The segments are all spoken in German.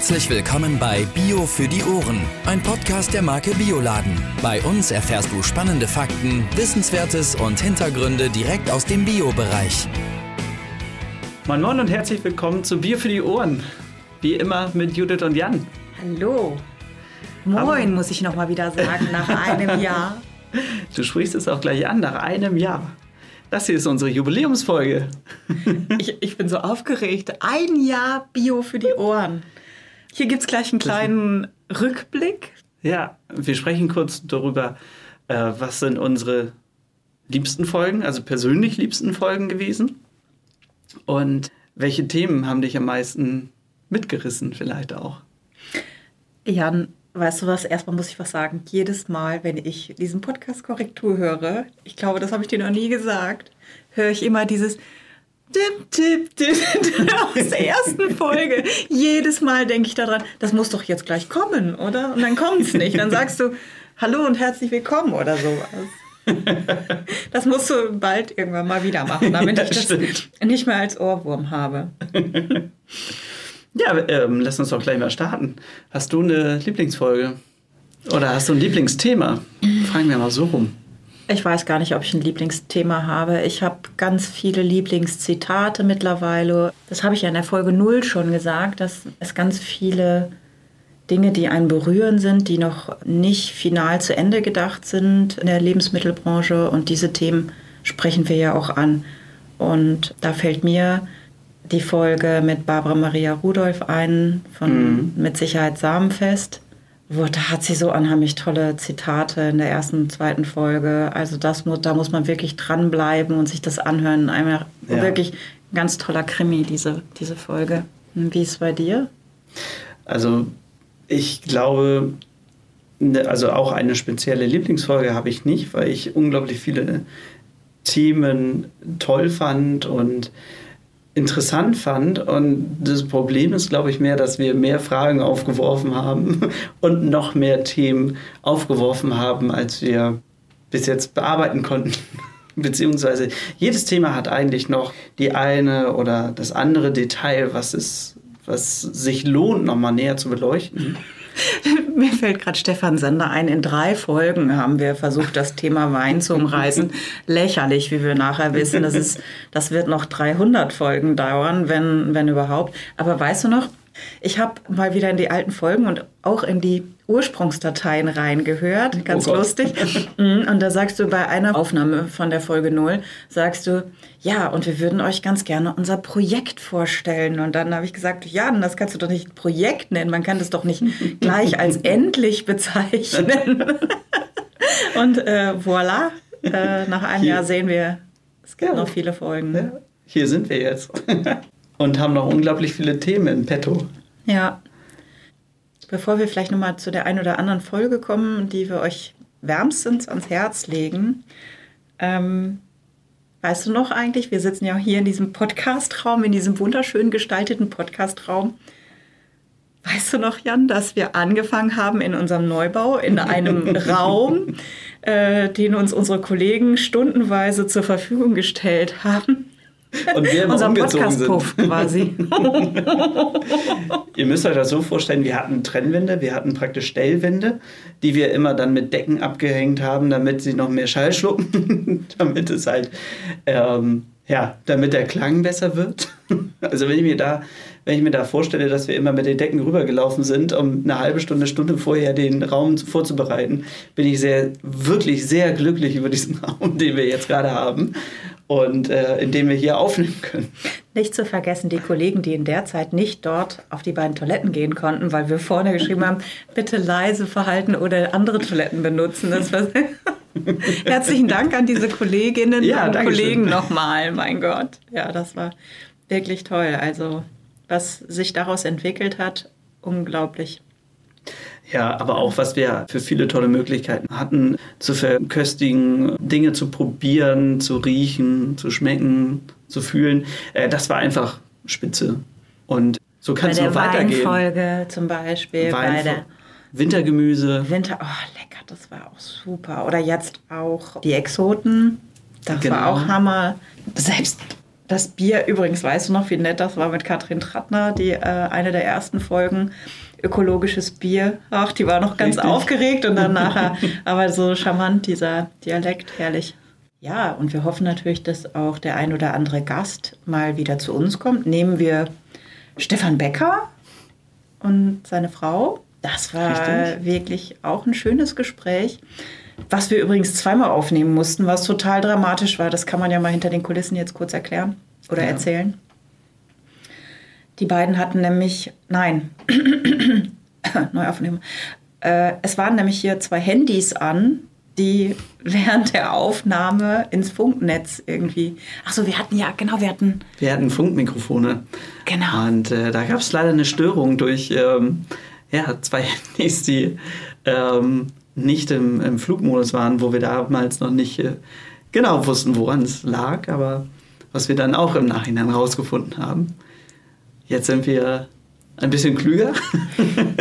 Herzlich willkommen bei Bio für die Ohren, ein Podcast der Marke Bioladen. Bei uns erfährst du spannende Fakten, Wissenswertes und Hintergründe direkt aus dem Bio-Bereich. Moin Moin und herzlich willkommen zu Bier für die Ohren. Wie immer mit Judith und Jan. Hallo. Moin, Hallo. muss ich noch mal wieder sagen, nach einem Jahr. Du sprichst es auch gleich an, nach einem Jahr. Das hier ist unsere Jubiläumsfolge. Ich, ich bin so aufgeregt. Ein Jahr Bio für die Ohren. Hier gibt es gleich einen kleinen Rückblick. Ja, wir sprechen kurz darüber, äh, was sind unsere liebsten Folgen, also persönlich liebsten Folgen gewesen. Und welche Themen haben dich am meisten mitgerissen vielleicht auch? Jan, weißt du was? Erstmal muss ich was sagen. Jedes Mal, wenn ich diesen Podcast Korrektur höre, ich glaube, das habe ich dir noch nie gesagt, höre ich immer dieses Tipp, Tipp, Tipp aus der ersten Folge. Jedes Mal denke ich daran, das muss doch jetzt gleich kommen, oder? Und dann kommt es nicht. Dann sagst du Hallo und herzlich willkommen oder sowas. Das musst du bald irgendwann mal wieder machen, damit Ja, ich das stimmt. nicht mehr als Ohrwurm habe. Ja, ähm, lass uns doch gleich mal starten. Hast du eine Lieblingsfolge? Oder hast du ein Lieblingsthema? Fragen wir mal so rum. Ich weiß gar nicht, ob ich ein Lieblingsthema habe. Ich habe ganz viele Lieblingszitate mittlerweile. Das habe ich ja in der Folge 0 schon gesagt, dass es ganz viele Dinge, die einen berühren sind, die noch nicht final zu Ende gedacht sind in der Lebensmittelbranche. Und diese Themen sprechen wir ja auch an. Und da fällt mir die Folge mit Barbara Maria Rudolph ein, von Mit Sicherheit Samenfest. Da hat sie so unheimlich tolle Zitate in der ersten, zweiten Folge. Also das muss, da muss man wirklich dranbleiben und sich das anhören. Einmal Ja. wirklich ein ganz toller Krimi, diese, diese Folge. Wie ist es bei dir? Also ich glaube, ne, also auch eine spezielle Lieblingsfolge habe ich nicht, weil ich unglaublich viele Themen toll fand und interessant fand. Und das Problem ist, glaube ich, mehr, dass wir mehr Fragen aufgeworfen haben und noch mehr Themen aufgeworfen haben, als wir bis jetzt bearbeiten konnten. Beziehungsweise jedes Thema hat eigentlich noch die eine oder das andere Detail, was es was sich lohnt, nochmal näher zu beleuchten. Mir fällt gerade Stefan Sander ein. In drei Folgen haben wir versucht, das Thema Wein zu umreißen. Lächerlich, wie wir nachher wissen. Das, ist, das wird noch 300 Folgen dauern, wenn, wenn überhaupt. Aber weißt du noch, ich habe mal wieder in die alten Folgen und auch in die Ursprungsdateien reingehört. Ganz Oh lustig. Mhm, Und da sagst du bei einer Aufnahme von der Folge 0, sagst du, ja, und wir würden euch ganz gerne unser Projekt vorstellen. Und dann habe ich gesagt, ja, das kannst du doch nicht Projekt nennen. Man kann das doch nicht gleich als endlich bezeichnen. und äh, voilà, äh, nach einem Hier. Jahr sehen wir, es gibt Ja. noch viele Folgen. Ja, hier sind wir jetzt. Und haben noch unglaublich viele Themen in petto. Ja. Bevor wir vielleicht nochmal zu der einen oder anderen Folge kommen, die wir euch wärmstens ans Herz legen, ähm, weißt du noch eigentlich, wir sitzen ja hier in diesem Podcastraum, in diesem wunderschön gestalteten Podcastraum. Weißt du noch, Jan, dass wir angefangen haben in unserem Neubau, in einem Raum, äh, den uns unsere Kollegen stundenweise zur Verfügung gestellt haben? Und wir immer Unser umgezogen Podcast-Puff sind. quasi. Ihr müsst euch das so vorstellen, wir hatten Trennwände, wir hatten praktisch Stellwände, die wir immer dann mit Decken abgehängt haben, damit sie noch mehr Schall schlucken, damit es halt, ähm, ja, damit der Klang besser wird. Also wenn ich mir da, wenn ich mir da vorstelle, dass wir immer mit den Decken rübergelaufen sind, um eine halbe Stunde, Stunde vorher den Raum vorzubereiten, bin ich sehr, wirklich sehr glücklich über diesen Raum, den wir jetzt gerade haben und äh, in dem wir hier aufnehmen können. Nicht zu vergessen die Kollegen, die in der Zeit nicht dort auf die beiden Toiletten gehen konnten, weil wir vorne geschrieben haben, bitte leise verhalten oder andere Toiletten benutzen. Das war Herzlichen Dank an diese Kolleginnen Ja, und. Kollegen nochmal. Mein Gott. Ja, das war wirklich toll. Also, was sich daraus entwickelt hat, unglaublich. Ja, aber auch, was wir für viele tolle Möglichkeiten hatten, zu verköstigen, Dinge zu probieren, zu riechen, zu schmecken, zu fühlen, äh, das war einfach spitze. Und so kann Bei es der noch weitergehen. Weinfolge zum Beispiel, bei Weinfol- der Wintergemüse. Winter, oh lecker, das war auch super. Oder jetzt auch die Exoten, das Genau. war auch Hammer. Selbst Das Bier, übrigens, weißt du noch, wie nett das war mit Katrin Trattner, die äh, eine der ersten Folgen ökologisches Bier. Ach, die war noch ganz Richtig. aufgeregt und dann nachher, aber so charmant, dieser Dialekt, herrlich. Ja, und wir hoffen natürlich, dass auch der ein oder andere Gast mal wieder zu uns kommt. Nehmen wir Stefan Becker und seine Frau. Das war Richtig. wirklich auch ein schönes Gespräch. Was wir übrigens zweimal aufnehmen mussten, was total dramatisch war. Das kann man ja mal hinter den Kulissen jetzt kurz erklären oder ja. erzählen. Die beiden hatten nämlich, nein, neu aufnehmen. Äh, es waren nämlich hier zwei Handys an, die während der Aufnahme ins Funknetz irgendwie. Achso, wir hatten ja, genau, wir hatten. Wir hatten Funkmikrofone. Genau. Und äh, da gab es leider eine Störung durch ähm, ja, zwei Handys, die ähm, nicht im, im, Flugmodus waren, wo wir damals noch nicht äh, genau wussten, woran es lag, aber was wir dann auch im Nachhinein rausgefunden haben. Jetzt sind wir ein bisschen klüger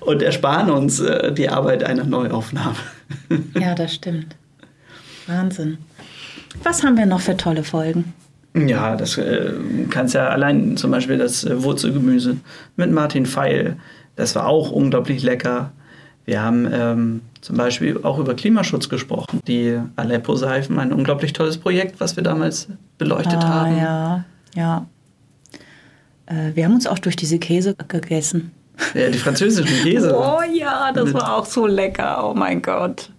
und ersparen uns äh, die Arbeit einer Neuaufnahme. ja, das stimmt. Wahnsinn. Was haben wir noch für tolle Folgen? Ja, das äh, kannst ja allein zum Beispiel das äh, Wurzelgemüse mit Martin Feil. Das war auch unglaublich lecker. Wir haben ähm, zum Beispiel auch über Klimaschutz gesprochen. Die Aleppo-Seifen, ein unglaublich tolles Projekt, was wir damals beleuchtet ah, haben. Ja, ja. Äh, wir haben uns auch durch diese Käse gegessen. Ja, die französischen Käse. oh ja, das war auch so lecker. Oh mein Gott.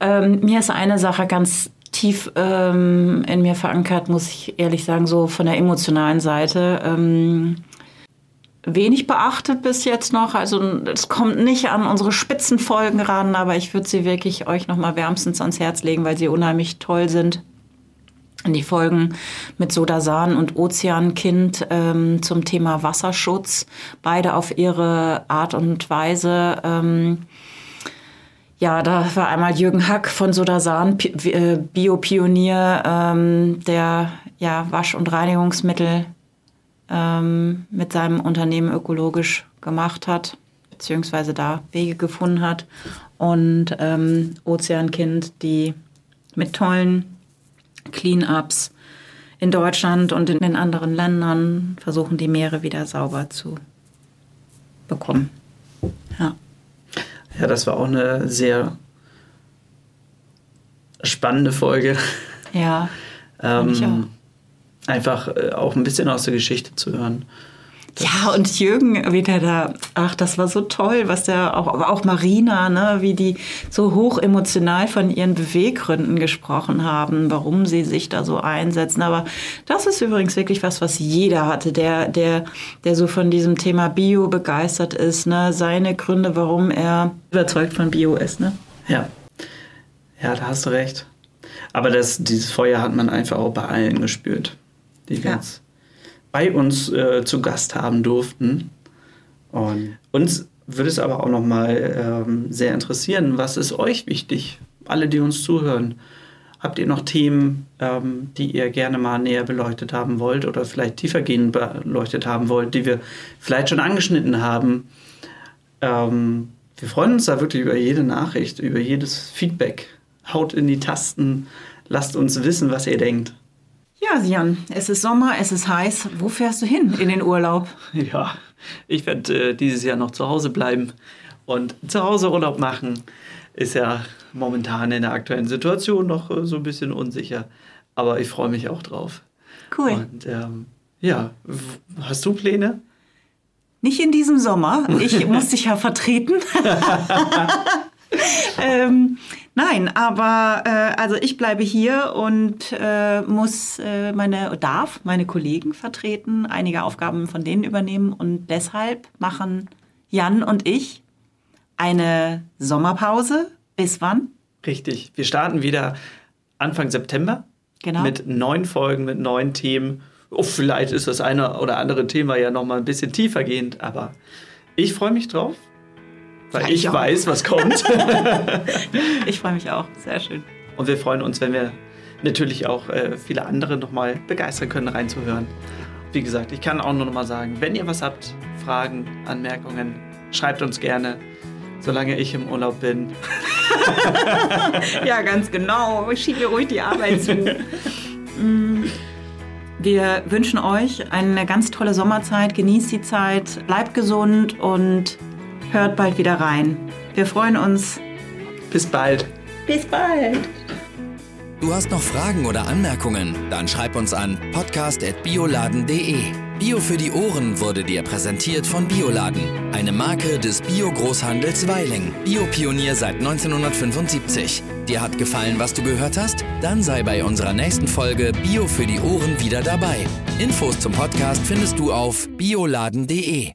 Ähm, mir ist eine Sache ganz tief ähm, in mir verankert, muss ich ehrlich sagen, so von der emotionalen Seite. Ähm, wenig beachtet bis jetzt noch. Also es kommt nicht an unsere Spitzenfolgen ran, aber ich würde sie wirklich euch noch mal wärmstens ans Herz legen, weil sie unheimlich toll sind. Die Folgen mit Sodasan und Ozeankind ähm, zum Thema Wasserschutz, beide auf ihre Art und Weise. Ähm, ja, da war einmal Jürgen Hack von Sodasan, äh, Biopionier, ähm, der ja Wasch- und Reinigungsmittel ähm, mit seinem Unternehmen ökologisch gemacht hat, beziehungsweise da Wege gefunden hat. Und ähm, Ozeankind, die mit tollen Clean-ups in Deutschland und in den anderen Ländern versuchen, die Meere wieder sauber zu bekommen. Ja. Ja, das war auch eine sehr spannende Folge. Ja. ähm, ich auch. Einfach äh, auch ein bisschen aus der Geschichte zu hören. Ja, und Jürgen wieder da, ach, das war so toll, was der auch, aber auch Marina, ne, wie die so hoch emotional von ihren Beweggründen gesprochen haben, warum sie sich da so einsetzen. Aber das ist übrigens wirklich was, was jeder hatte, der, der, der so von diesem Thema Bio begeistert ist, ne, seine Gründe, warum er überzeugt von Bio ist, ne? Ja. Ja, da hast du recht. Aber das, dieses Feuer hat man einfach auch bei allen gespürt. Die ganz. Ja bei uns äh, zu Gast haben durften. Und uns würde es aber auch noch mal ähm, sehr interessieren, was ist euch wichtig, alle, die uns zuhören? Habt ihr noch Themen, ähm, die ihr gerne mal näher beleuchtet haben wollt oder vielleicht tiefergehend beleuchtet haben wollt, die wir vielleicht schon angeschnitten haben? Ähm, wir freuen uns da wirklich über jede Nachricht, über jedes Feedback. Haut in die Tasten, lasst uns wissen, was ihr denkt. Ja, Sian, es ist Sommer, es ist heiß. Wo fährst du hin in den Urlaub? Ja, ich werde äh, dieses Jahr noch zu Hause bleiben und zu Hause Urlaub machen. Ist ja momentan in der aktuellen Situation noch äh, so ein bisschen unsicher. Aber ich freue mich auch drauf. Cool. Und ähm, ja, hast du Pläne? Nicht in diesem Sommer. Ich muss dich ja vertreten. ähm, Nein, aber äh, also ich bleibe hier und äh, muss äh, meine, darf meine Kollegen vertreten, einige Aufgaben von denen übernehmen und deshalb machen Jan und ich eine Sommerpause. Bis wann? Richtig. Wir starten wieder Anfang September genau. mit neun Folgen, mit neun Themen. Oh, vielleicht ist das eine oder andere Thema ja noch mal ein bisschen tiefer gehend, aber ich freue mich drauf. Weil ich, ich weiß, was kommt. ich freue mich auch. Sehr schön. Und wir freuen uns, wenn wir natürlich auch äh, viele andere nochmal begeistern können, reinzuhören. Wie gesagt, ich kann auch nur nochmal sagen, wenn ihr was habt, Fragen, Anmerkungen, schreibt uns gerne, solange ich im Urlaub bin. ja, ganz genau. Schieb mir ruhig die Arbeit zu. Wir wünschen euch eine ganz tolle Sommerzeit. Genießt die Zeit, bleibt gesund und hört bald wieder rein. Wir freuen uns. Bis bald. Bis bald. Du hast noch Fragen oder Anmerkungen? Dann schreib uns an podcast.bioladen.de. Bio für die Ohren wurde dir präsentiert von Bioladen, eine Marke des Bio-Großhandels Weiling. Biopionier seit 1975. Dir hat gefallen, was du gehört hast? Dann sei bei unserer nächsten Folge Bio für die Ohren wieder dabei. Infos zum Podcast findest du auf bioladen.de.